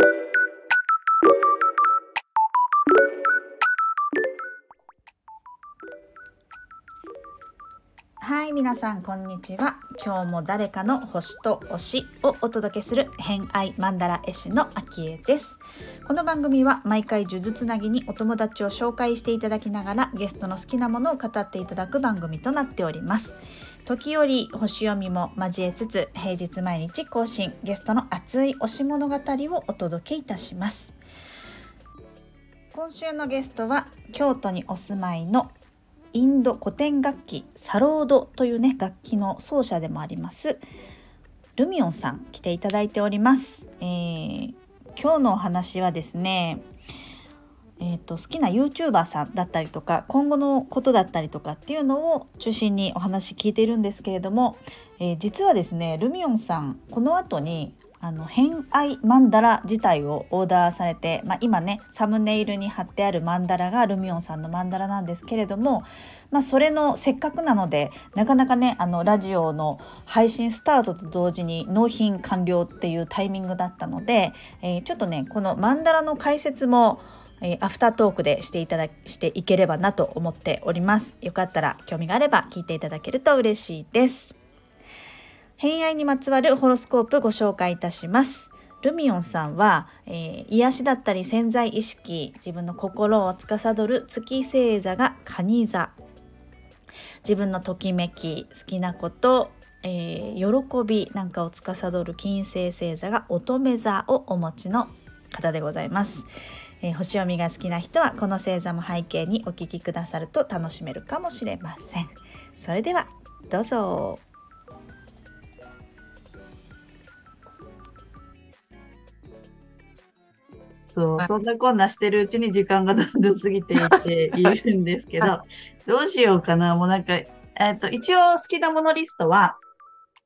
thank you い皆さんこんにちは。今日も誰かの星と推しをお届けする偏愛マンダラ絵師のあきえです。この番組は毎回呪術つなぎにお友達を紹介していただきながらゲストの好きなものを語っていただく番組となっております。時折星読みも交えつつ平日毎日更新ゲストの熱い推し物語をお届けいたします。今週のゲストは京都にお住まいのインド古典楽器サロードというね楽器の奏者でもあります。ルミオンさん来ていただいております、えー、今日のお話はですねえーと、好きな YouTuber さんだったりとか今後のことだったりとかっていうのを中心にお話聞いているんですけれども、えー、実はですねルミオンさんこの後にあの偏愛マンダラ自体をオーダーされて、まあ、今ねサムネイルに貼ってあるマンダラがルミオンさんのマンダラなんですけれども、まあ、それのせっかくなのでなかなかねあのラジオの配信スタートと同時に納品完了っていうタイミングだったので、えー、ちょっとねこのマンダラの解説もえー、アフタートークでしていただしていければなと思っております。よかったら興味があれば聞いていただけると嬉しいです。偏愛にまつわるホロスコープご紹介いたします。ルミオンさんは、えー、癒しだったり潜在意識自分の心を司る月星座が蟹座。自分のときめき好きなこと、えー、喜びなんかを司る金星星座が乙女座をお持ちの方でございます、えー、星読みが好きな人はこの星座も背景にお聞きくださると楽しめるかもしれません。それではどうぞ。そう、そんなこんなしてるうちに時間がどんどん過ぎていっているんですけど、どうしようかな。もうなんか、えっ、ー、と、一応好きなものリストは、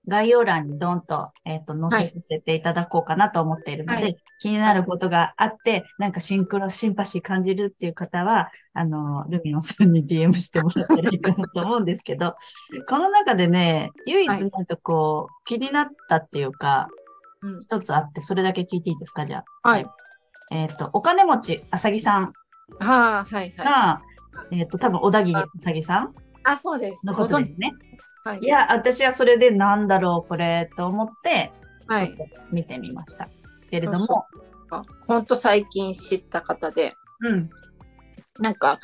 概要欄にドンと、えっ、ー、と、載せさせていただこうかなと思っているので、はい、気になることがあって、なんかシンクロ、シンパシー感じるっていう方は、あの、ルミノさんに DM してもらったらいいかなと思うんですけど、この中でね、唯一なんかこう、はい、気になったっていうか、一、つあって、それだけ聞いていいですか？じゃあ。はい。えっ、ー、と、お金持ちあさぎさんはあ、はいはい。えっ、ー、と、多分小田切あさぎさんあ、そうです。のことですね。はい、いや、私はそれでなんだろう、これ、と思って、ちょっと見てみました。はい、けれども。本当最近知った方で、うん。なんか、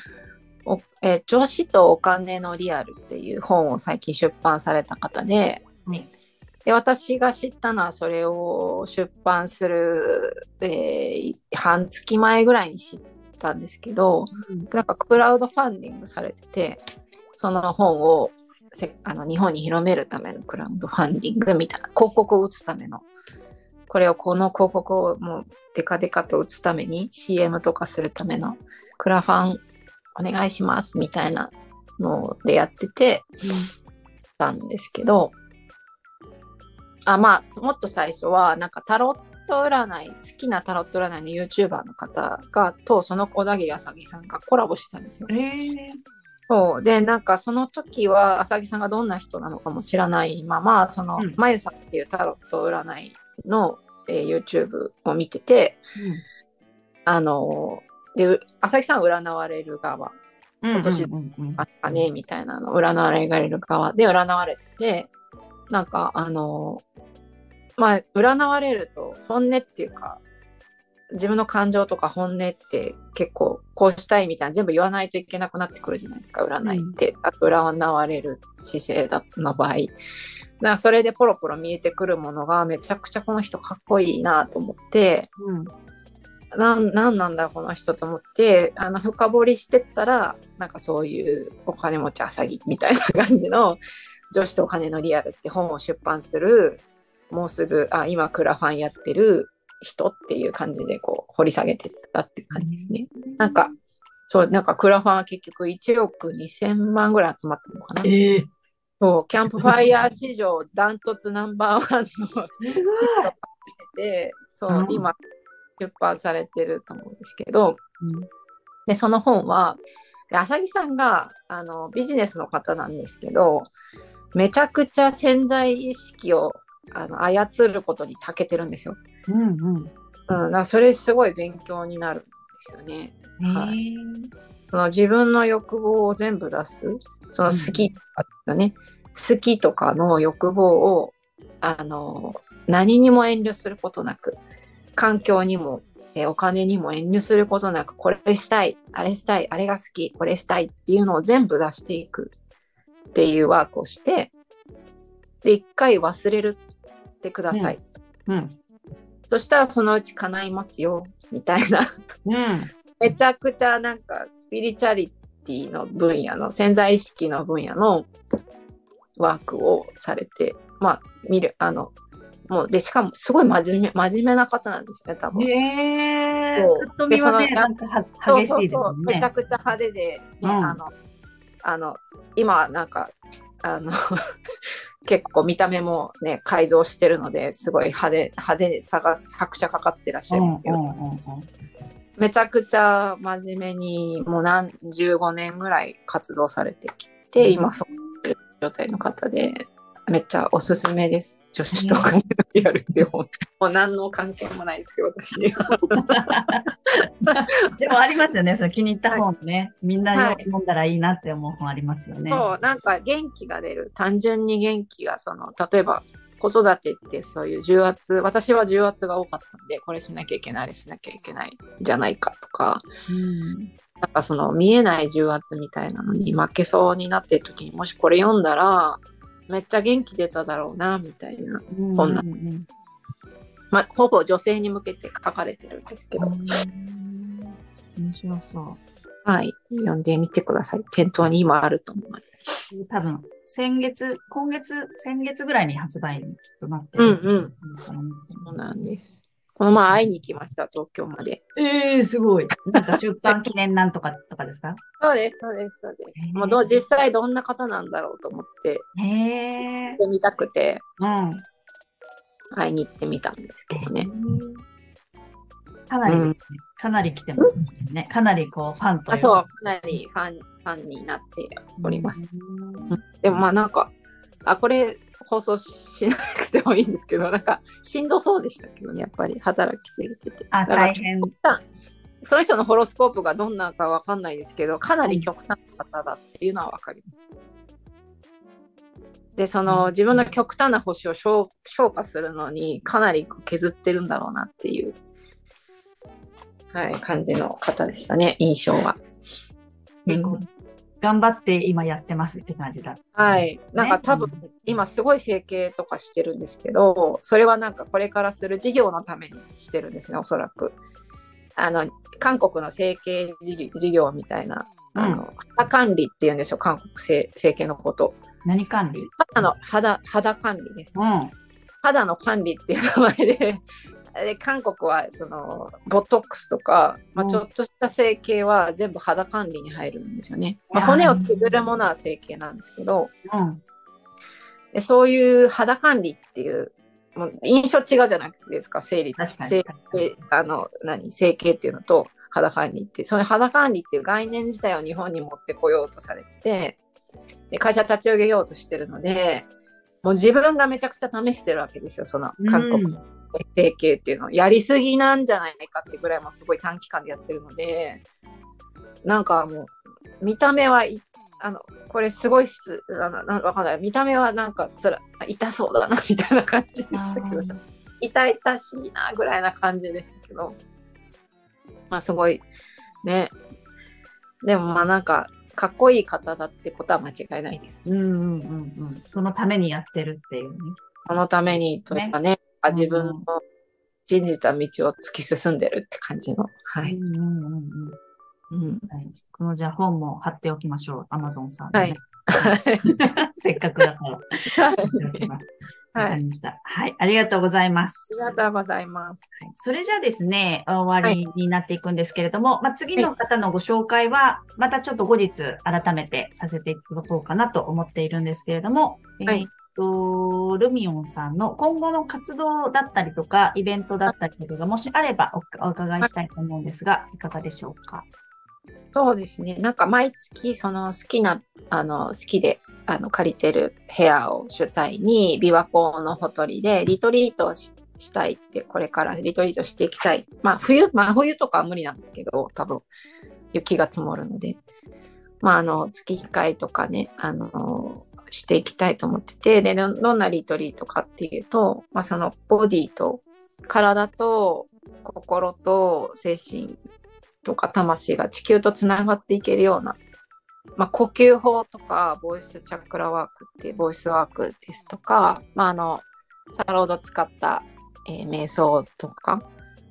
おえー、女子とお金のリアルっていう本を最近出版された方で、うん、で私が知ったのはそれを出版する、えー、半月前ぐらいに知ったんですけど、うん、なんかクラウドファンディングされててその本をせあの日本に広めるためのクラウドファンディングみたいな広告を打つための。これをこの広告をもうデカデカと打つために CM とかするためのクラファンお願いしますみたいなのでやってて、うん、たんですけど、あ、まあ、もっと最初は、なんかタロット占い、好きなタロット占いの YouTuber の方が、と、その小田切あさぎさんがコラボしてたんですよ。そう。でなんかその時は浅木さんがどんな人なのかも知らないままその、うん、まゆさんっていうタロット占いの、えー、YouTube を見てて、うん、あので浅木さん占われる側。今年あったねみたいなの占われる側で占われてなんかあのまあ占われると本音っていうか自分の感情とか本音って結構こうしたいみたいな全部言わないといけなくなってくるじゃないですか。占いって、うん、あと占われる姿勢だの場合。だからそれでポロポロ見えてくるものがめちゃくちゃこの人かっこいいなと思って、うん、なんなんなんだこの人と思ってあの深掘りしてったらなんかそういうお金持ちあさぎみたいな感じの女子とお金のリアルって本を出版する、もうすぐ、あ、今クラファンやってる人っていう感じでこう掘り下げてったっていう感じですね。なんか、そう、なんかクラファンは結局1億2000万ぐらい集まったのかな。えー、そう、キャンプファイヤー史上ダントツナンバーワンので、そう、今出版されてると思うんですけど、うん、で、その本は、浅木さんがあのビジネスの方なんですけど、めちゃくちゃ潜在意識をあの操ることに長けてるんですよ。うんうん、うん、だそれすごい勉強になるんですよね。はい、その自分の欲望を全部出すその好きとかね、うん、好きとかの欲望をあの何にも遠慮することなく環境にもえお金にも遠慮することなくこれしたいあれしたいあれが好きこれしたいっていうのを全部出していくっていうワークをしてで一回忘れるってください、うん、うん、そしたらそのうち叶いますよみたいな、うん、めちゃくちゃなんかスピリチャリティの分野の潜在意識の分野のワークをされてまあ見るあのもうでしかもすごい真面目真面目な方なんですね多分。へえー。でそのなんか激しいですね。そうそうそうめちゃくちゃ派手で、ね、うん、あのあの今なんかあの結構見た目もね改造してるのですごい派手派手で探す拍車かかってらっしゃいますけど、うんうんうんうん、めちゃくちゃ真面目にもう何15年ぐらい活動されてきて、うん、今そういう状態の方でめっちゃおすすめです。女子とかにやるってもう何の関係もないですけど、私には。でもありますよね、その気に入った本ね。はい、みんな読んだらいいなって思う本ありますよね。そう、なんか元気が出る。単純に元気が、その、例えば、子育てってそういう重圧、私は重圧が多かったんで、これしなきゃいけない、あれしなきゃいけないじゃないかとか、うん、なんかその見えない重圧みたいなのに負けそうになってる時にもしこれ読んだら、めっちゃ元気出ただろうな、みたいな本なんで。まあ、ほぼ女性に向けて書かれてるんですけど。面白そう。はい。読んでみてください。店頭に今あると思うので。多分、先月、今月、先月ぐらいに発売にきっとなってる。うんうん。そうなんです。この前会いに行きました、東京まで。ええー、すごい。なんか出版記念なんとかとかですか？そうです、そうです、そうです。もうど実際どんな方なんだろうと思って、へってみたくて、うん、会いに行ってみたんですけどね。かなり、うん、かなり来てますね。かなりこうファンとあそう、かなりファン、ファンになっております。でもまあなんか、あ、これ放送しなくてもいいんですけど、なんかしんどそうでしたけどね、やっぱり働きすぎてて。あ、大変。その人のホロスコープがどんなかわかんないですけど、かなり極端な方だっていうのはわかります。で、その自分の極端な星を消化するのにかなり削ってるんだろうなっていう、はい、感じの方でしたね、印象は。うん頑張って今やってますって感じだ、ね、はい。なんか多分、今すごい整形とかしてるんですけど、それはなんかこれからする事業のためにしてるんですね、おそらく。あの、韓国の整形事業みたいな、あの、肌管理っていうんでしょう、韓国整整形のこと。何管理？肌の肌、肌管理です。うん。肌の管理っていう名前でで韓国はそのボトックスとか、まあ、ちょっとした整形は全部肌管理に入るんですよね。まあ、骨を削るものは整形なんですけど、うん、でそういう肌管理っていうもう印象違うじゃないですか生理整形あの何整形っていうのと肌管理って。その肌管理っていう概念自体を日本に持ってこようとされててで会社立ち上げようとしてるのでもう自分がめちゃくちゃ試してるわけですよその韓国。うん整形っていうのをやりすぎなんじゃないかってぐらいもすごい短期間でやってるのでなんかもう見た目はあのこれすごい質あのなわかんない見た目はなんかつら痛そうだなみたいな感じでしたけど痛々しいなぐらいな感じでしたけどまあすごいねでもまあなんかかっこいい方だってことは間違いないです。うんうんうんうん。そのためにやってるっていうね。そのためにというかね、か自分の信じた道を突き進んでるって感じの。はい。うんうんうんうん、はい、このじゃあ本も貼っておきましょう。アマゾンさん、ね、はい。せっかくだから。はい。わかりました。はい。ありがとうございます。ありがとうございます。はい、それじゃあですね、終わりになっていくんですけれども、はい、まあ、次の方のご紹介は、またちょっと後日改めてさせていただこうかなと思っているんですけれども、はい、えー、と、ルミオンさんの今後の活動だったりとか、イベントだったりとかがもしあればお伺いしたいと思うんですが、いかがでしょうか？そうですね。なんか毎月その好きな、あの、好きであの借りてる部屋を主体に、琵琶湖のほとりでリトリートしたいってこれからリトリートしていきたいまあ冬まあ冬とかは無理なんですけど多分雪が積もるのでまああの月1回とかねあのしていきたいと思っててでどんなリトリートかっていうと、まあ、そのボディと体と心と精神とか魂が地球とつながっていけるような、まあ、呼吸法とかボイスチャクラワークっていうボイスワークですとか、まあ、あのサロード使った、えー、瞑想とか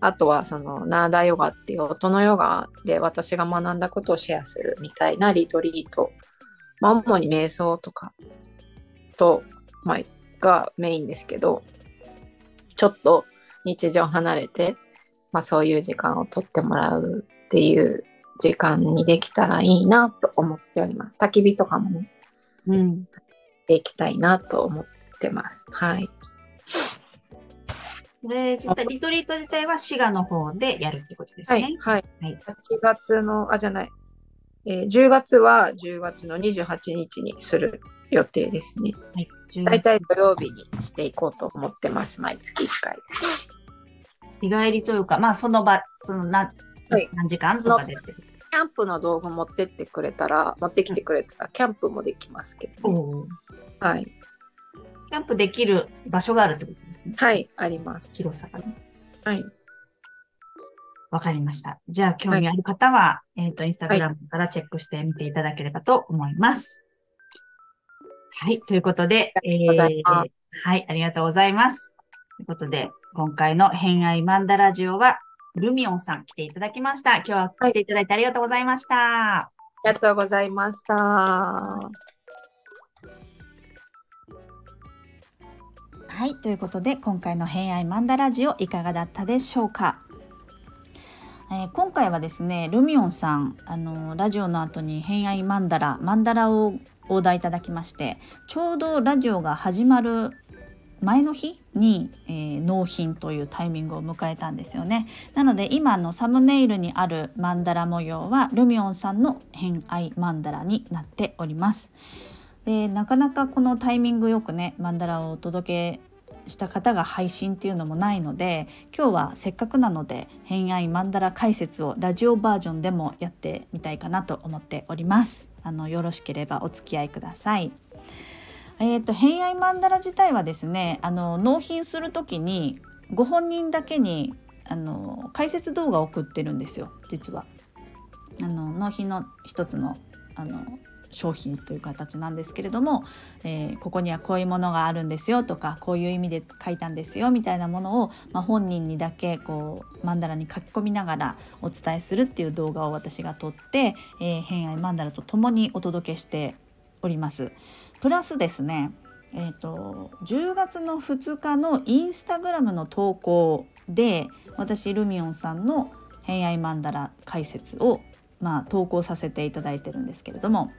あとはそのナーダヨガっていう音のヨガで私が学んだことをシェアするみたいなリトリート、まあ、主に瞑想とかと、まあ、がメインですけどちょっと日常離れて、まあ、そういう時間をとってもらうっていう時間にできたらいいなと思っております。焚き火とかもね、うん、できたいなと思ってます。はい。これ自体、リトリート自体は滋賀の方でやるってことですね。はい。はい、8月の、あ、じゃない。えー、10月は10月の28日にする予定ですね。はい。大体土曜日にしていこうと思ってます。毎月1回。日帰りというか、まあその場、そのな、はい、何時間とかでキャンプの道具持ってってくれたら、持ってきてくれたら、キャンプもできますけど、ね、はい。キャンプできる場所があるってことですね。はい、あります。広さがね。はい。わかりました。じゃあ、興味ある方は、はい、えっ、ー、と、インスタグラムからチェックしてみていただければと思います。はい、ということで、えー、はい、ありがとうございます。ということで、今回の偏愛マンダラジオは、ルミオンさん来ていただきました。今日は来ていただいてありがとうございました。ありがとうございました。はい、ということで今回の偏愛マンダラジオいかがだったでしょうか？えー、今回はですねルミオンさんあのラジオの後に偏愛マンダラマンダラをオーダーいただきましてちょうどラジオが始まる前の日に、えー、納品というタイミングを迎えたんですよね。なので今のサムネイルにあるマンダラ模様はルミオンさんの偏愛マンダラになっております。でなかなかこのタイミングよくねマンダラをお届けした方が配信っていうのもないので今日はせっかくなので偏愛マンダラ解説をラジオバージョンでもやってみたいかなと思っておりますあのよろしければお付き合いくださいえーと、偏愛マンダラ自体はですねあの納品する時にご本人だけにあの解説動画を送ってるんですよ実は。あの納品の一つのあの商品という形なんですけれども、えー、ここにはこういうものがあるんですよとかこういう意味で書いたんですよみたいなものを、まあ、本人にだけこうマンダラに書き込みながらお伝えするっていう動画を私が撮って、えー、偏愛マンダラと共にお届けしております。プラスですねえーと、10月の2日のインスタグラムの投稿で私ルミオンさんの「偏愛マンダラ」解説を、まあ、投稿させていただいてるんですけれども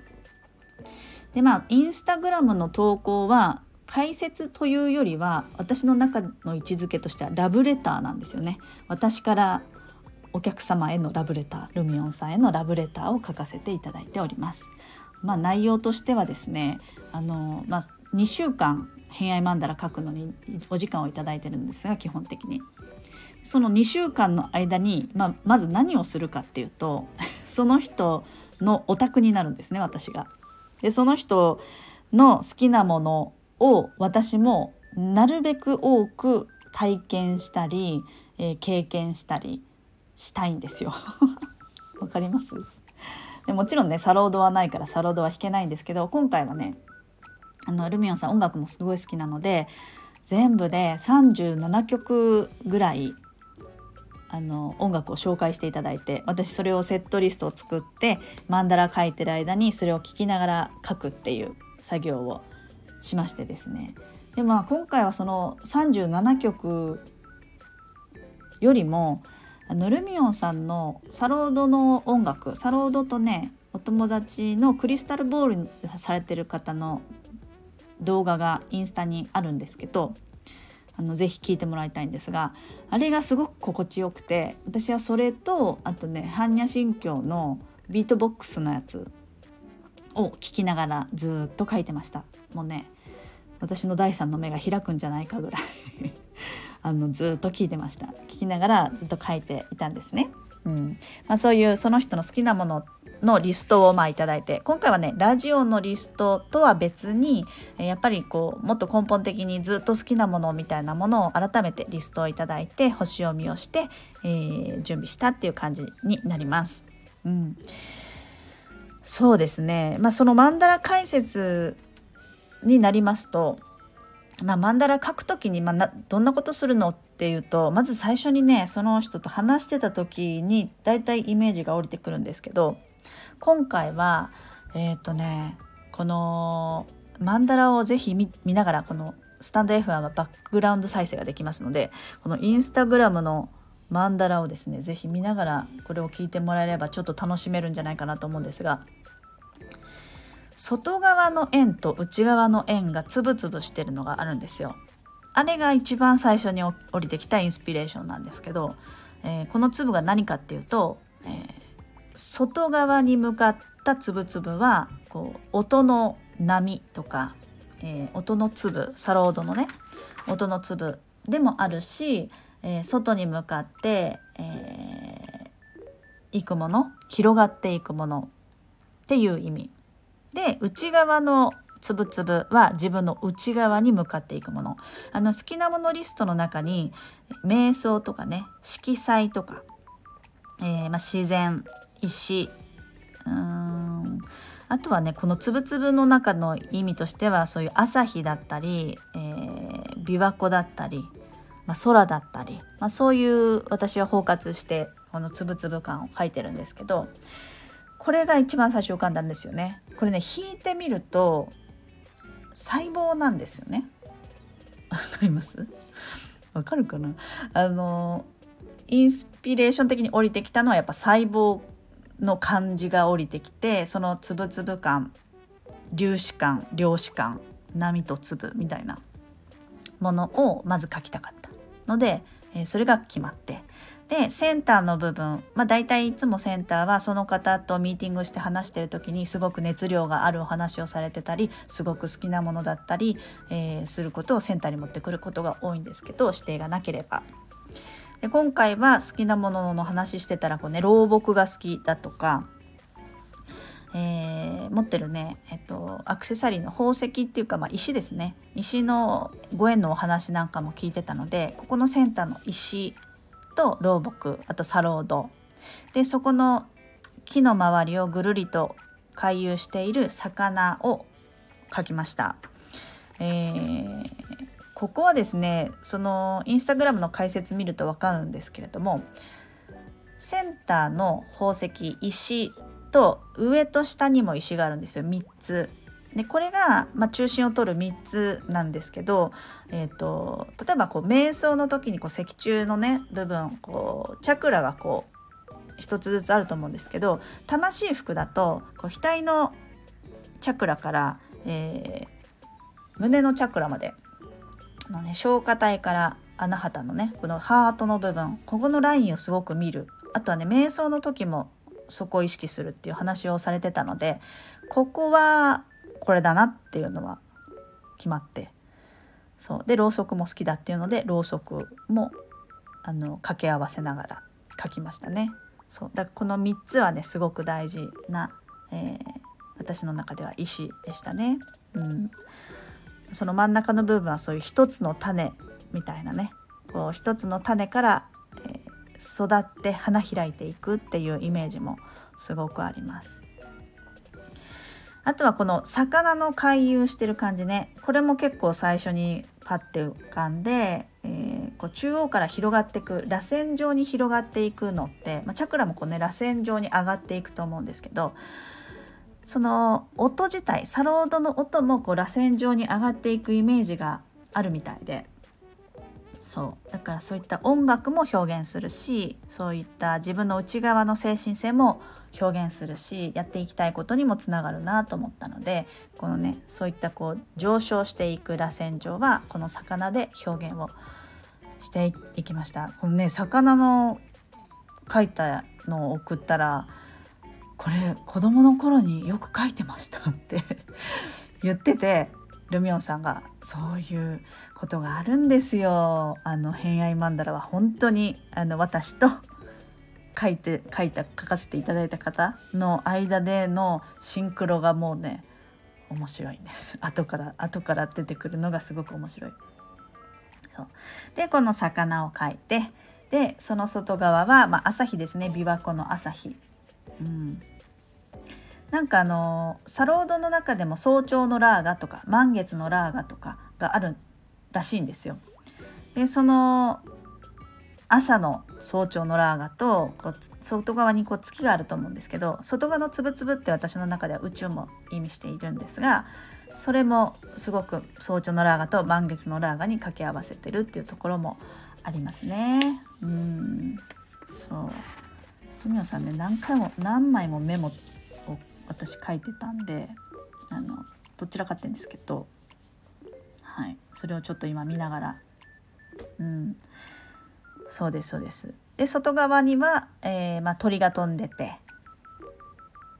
でまあインスタグラムの投稿は解説というよりは私の中の位置づけとしてはラブレターなんですよね。私からお客様へのラブレタールミオンさんへのラブレターを書かせていただいております。まあ、内容としてはですねあの、まあ、2週間偏愛マンダラ書くのにお時間を頂いてるんですが基本的に。その2週間の間に、まあ、まず何をするかっていうとその人のオタクになるんですね私が。でその人の好きなものを私もなるべく多く体験したり、えー、経験したりしたいんですよ。わかります？でもちろんねサロードはないからサロードは弾けないんですけど今回はねあのルミオンさん音楽もすごい好きなので全部で37曲ぐらいあの音楽を紹介していただいて私それをセットリストを作ってマンダラ書いてる間にそれを聴きながら書くっていう作業をしましてですね。でまあ今回はその37曲よりもあのルミオンさんのサロードの音楽サロードとねお友達のクリスタルボールされてる方の動画がインスタにあるんですけどあのぜひ聞いてもらいたいんですがあれがすごく心地よくて私はそれとあとね般若心経のビートボックスのやつを聞きながらずっと書いてました。もうね私の第三の目が開くんじゃないかぐらい。あのずっと聞いてました。聞きながらずっと書いていたんですね。うん。まあ、そういうその人の好きなもののリストをまあいただいて今回はねラジオのリストとは別にやっぱりこうもっと根本的にずっと好きなものみたいなものを改めてリストをいただいて星読みをして、えー、準備したっていう感じになります。うん、そうですね、まあ、そのマンダラ解説になりますと、まあ、マンダラ書く時に、まあ、どんなことするのっていうとまず最初にねその人と話してた時にだいたいイメージが降りてくるんですけど今回はえっ、ー、とねこのマンダラをぜひ見ながらこのスタンド F はバックグラウンド再生ができますのでこのインスタグラムのマンダラをですね是非見ながらこれを聞いてもらえればちょっと楽しめるんじゃないかなと思うんですが外側の円と内側の円がつぶつぶしてるのがあるんですよ。あれが一番最初に降りてきたインスピレーションなんですけど、えー、この粒が何かっていうと、えー、外側に向かったつぶつぶはこう音の波とか、えー、音の粒サロードのね音の粒でもあるし、えー、外に向かって、えー、いくもの広がっていくものっていう意味。で内側のつぶつぶは自分の内側に向かっていくもの。あの好きなものリストの中に瞑想とかね色彩とか、えー、まあ、自然石うんあとはねこのつぶつぶの中の意味としてはそういう朝日だったり、えー、琵琶湖だったり、まあ、空だったり、まあ、そういう私は包括してこのつぶつぶ感を書いてるんですけどこれが一番最初浮かんだんですよね。これね引いてみると細胞なんですよね。わかります？わかるかな？あのインスピレーション的に降りてきたのはやっぱ細胞の感じが降りてきてそのつぶつぶ感粒子感量子感波と粒みたいなものをまず書きたかったので、えー、それが決まって。でセンターの部分まあ大体いつもセンターはその方とミーティングして話してる時にすごく熱量があるお話をされてたりすごく好きなものだったり、えー、することをセンターに持ってくることが多いんですけど指定がなければ。で今回は好きなものの話してたらこう、ね、老木が好きだとか、えー、持ってるね、えっと、アクセサリーの宝石っていうか、まあ、石ですね石のご縁のお話なんかも聞いてたのでここのセンターの石と老木あとサロードでそこの木の周りをぐるりと回遊している魚を描きました。えーここはですねそのインスタグラムの解説見ると分かるんですけれどもセンターの宝石石と上と下にも石があるんですよ3つ。でこれが、まあ、中心を取る3つなんですけど、えーと、例えばこう瞑想の時にこう脊柱のね部分こうチャクラがこう1つずつあると思うんですけど魂服だとこう額のチャクラから、えー、胸のチャクラまでのね消化体から穴旗のねこのハートの部分ここのラインをすごく見る。あとはね瞑想の時もそこを意識するっていう話をされてたのでここはこれだなっていうのは決まって。そう。でろうそくも好きだっていうのでろうそくもあの掛け合わせながら書きましたね。そう。だからこの3つはねすごく大事な、えー、私の中では意思でしたね。うん、その真ん中の部分はそういう一つの種みたいなねこう一つの種から、え、育って花開いていくっていうイメージもすごくあります。あとはこの魚の回遊してる感じねこれも結構最初にパッて浮かんで、えー、こう中央から広がっていく螺旋状に広がっていくのって、まあ、チャクラもこうね螺旋状に上がっていくと思うんですけどその音自体サロードの音もこう螺旋状に上がっていくイメージがあるみたいで。そう。だからそういった音楽も表現するしそういった自分の内側の精神性も表現するしやっていきたいことにもつながるなと思ったのでこのねそういったこう上昇していく螺旋状はこの魚で表現をしていきました。このね魚の描いたのを送ったらこれ子供の頃によく書いてましたって 言っててルミオンさんがそういうことがあるんですよ。あの偏愛マンダラは本当にあの私と書いて書いた書かせていただいた方の間でのシンクロがもうね面白いんです。後から後から出てくるのがすごく面白い。そう。でこの魚を描いてでその外側は、まあ、朝日ですね。琵琶湖の朝日。うん、なんかあのサロードの中でも早朝のラーガとか満月のラーガとかがあるらしいんですよ。でその朝の早朝のラーガとこう外側にこう月があると思うんですけど外側のつぶつぶって私の中では宇宙も意味しているんですがそれもすごく早朝のラーガと満月のラーガに掛け合わせてるっていうところもありますね。うんそう文さんね何回も何枚もメモ私書いてたんであのどちらかってんですけど、はい、それをちょっと今見ながら、うん、そうですそうです。で外側には、えー、まあ、鳥が飛んでて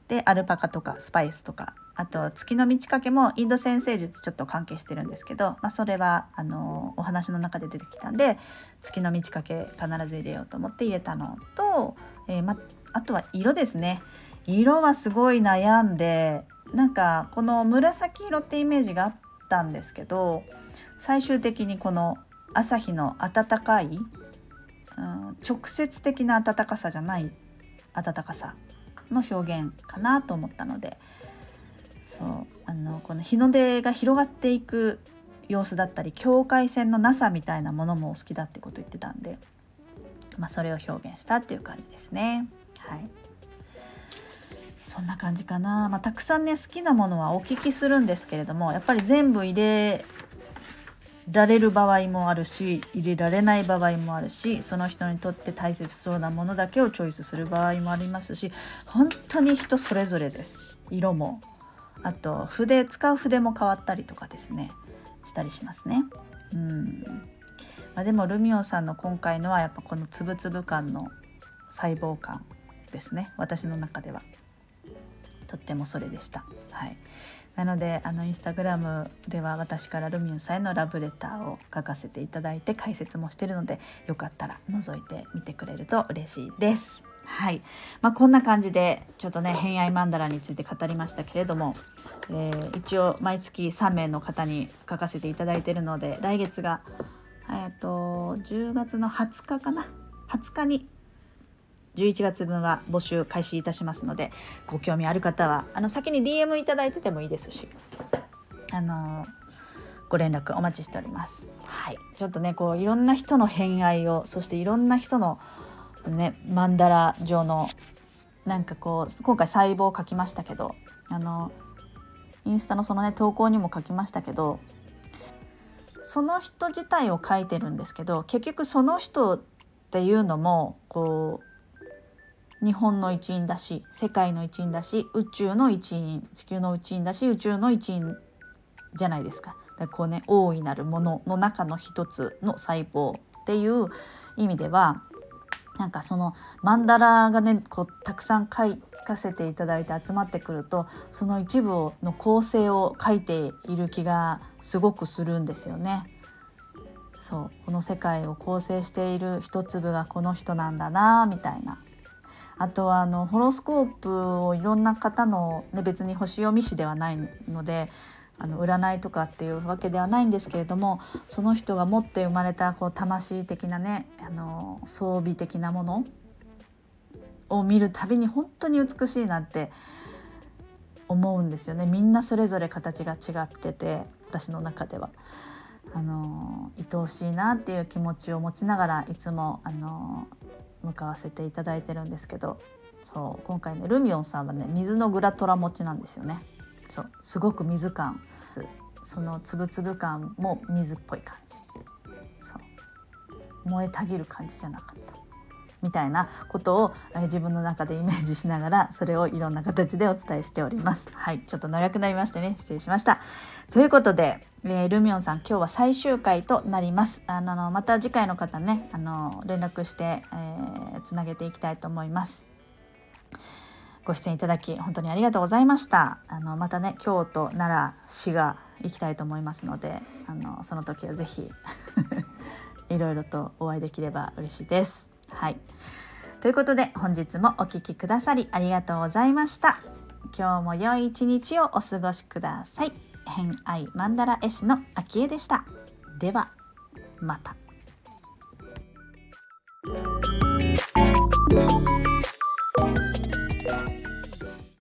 でアルパカとかスパイスとかあと月の満ち欠けもインド先生術ちょっと関係してるんですけど、まあ、それはあのお話の中で出てきたんで月の満ち欠け必ず入れようと思って入れたのと、えー、まあとは色ですね。色はすごい悩んでなんかこの紫色ってイメージがあったんですけど最終的にこの朝日の暖かいうん、直接的な温かさじゃない温かさの表現かなと思ったのでそうあのこの日の出が広がっていく様子だったり境界線のなさみたいなものもお好きだってこと言ってたんで、まあ、それを表現したっていう感じですね。はいそんな感じかな、まあ、たくさんね好きなものはお聞きするんですけれどもやっぱり全部入れられる場合もあるし入れられない場合もあるしその人にとって大切そうなものだけをチョイスする場合もありますし本当に人それぞれです。色も。あと筆使う筆も変わったりとかですね。したりしますね。うん。まあ、でもルミオンさんの今回のはやっぱこのつぶつぶ感の細胞感ですね。私の中では。とってもそれでした。はいなのであのインスタグラムでは私からルミュンさんへのラブレターを書かせていただいて解説もしてるのでよかったら覗いてみてくれると嬉しいです。はい、まあ、こんな感じでちょっとね偏愛マンダラについて語りましたけれども、えー、一応毎月3名の方に書かせていただいてるので来月がえっと10月の20日かな？20日に11月分は募集開始いたしますのでご興味ある方はあの先に DM いただいててもいいですしあのご連絡お待ちしております。はい、ちょっとねこういろんな人の偏愛をそしていろんな人のねマンダラ状のなんかこう今回細胞を書きましたけどあのインスタのそのね投稿にも書きましたけどその人自体を書いてるんですけど結局その人っていうのもこう日本の一員だし世界の一員だし宇宙の一員地球の一員だし宇宙の一員じゃないですか。だこうね大いなるものの中の一つの細胞っていう意味ではなんかそのマンダラがねこうたくさん書かせていただいて集まってくるとその一部の構成を書いている気がすごくするんですよね。そうこの世界を構成している一粒がこの人なんだなみたいなあとはあのホロスコープをいろんな方の、ね、別に星読み師ではないのであの占いとかっていうわけではないんですけれどもその人が持って生まれたこう魂的なねあの装備的なものを見るたびに本当に美しいなって思うんですよねみんなそれぞれ形が違ってて私の中では。あの愛おしいなっていう気持ちを持ちながらいつもあの向かわせていただいてるんですけどそう今回ねルミオンさんはね水のグラトラ持ちなんですよね。そうすごく水感。そのつぶつぶ感も水っぽい感じ。そう。燃えたぎる感じじゃなかった。みたいなことを、自分の中でイメージしながらそれをいろんな形でお伝えしております。はい、ちょっと長くなりましてね失礼しました。ということで、えー、ルミオンさん今日は最終回となります。あのまた次回の方ねあの連絡して、えー、つなげていきたいと思います。ご出演いただき本当にありがとうございました。あのまたね京都奈良滋賀行きたいと思いますのであのその時は是非 いろいろとお会いできれば嬉しいです。はい。ということで本日もお聴きくださりありがとうございました。今日も良い一日をお過ごしください。偏愛マンダ絵師の秋江でした。ではまた。